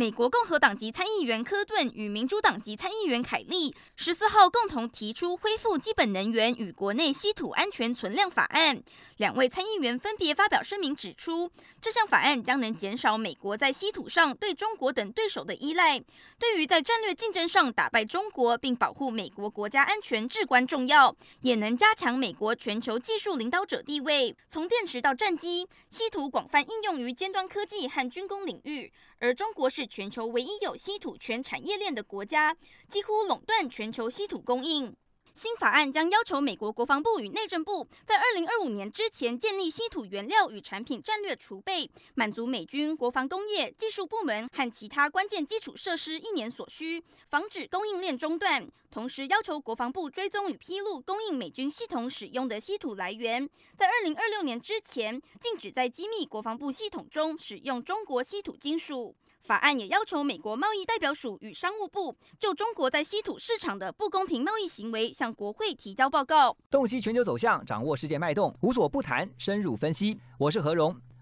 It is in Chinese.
美国共和党籍参议员科顿与民主党籍参议员凯利十四号共同提出恢复基本能源与国内稀土安全存量法案。两位参议员分别发表声明，指出这项法案将能减少美国在稀土上对中国等对手的依赖，对于在战略竞争上打败中国并保护美国国家安全至关重要，也能加强美国全球技术领导者地位。从电池到战机，稀土广泛应用于尖端科技和军工领域，而中国是全球唯一有稀土全产业链的国家，几乎垄断全球稀土供应。新法案将要求美国国防部与内政部在二零二五年之前建立稀土原料与产品战略储备，满足美军国防工业技术部门和其他关键基础设施一年所需，防止供应链中断。同时要求国防部追踪与披露供应美军系统使用的稀土来源，在二零二六年之前禁止在机密国防部系统中使用中国稀土金属。法案也要求美国贸易代表署与商务部就中国在稀土市场的不公平贸易行为向国会提交报告。洞悉全球走向，掌握世界脉动，无所不谈，深入分析。我是何荣，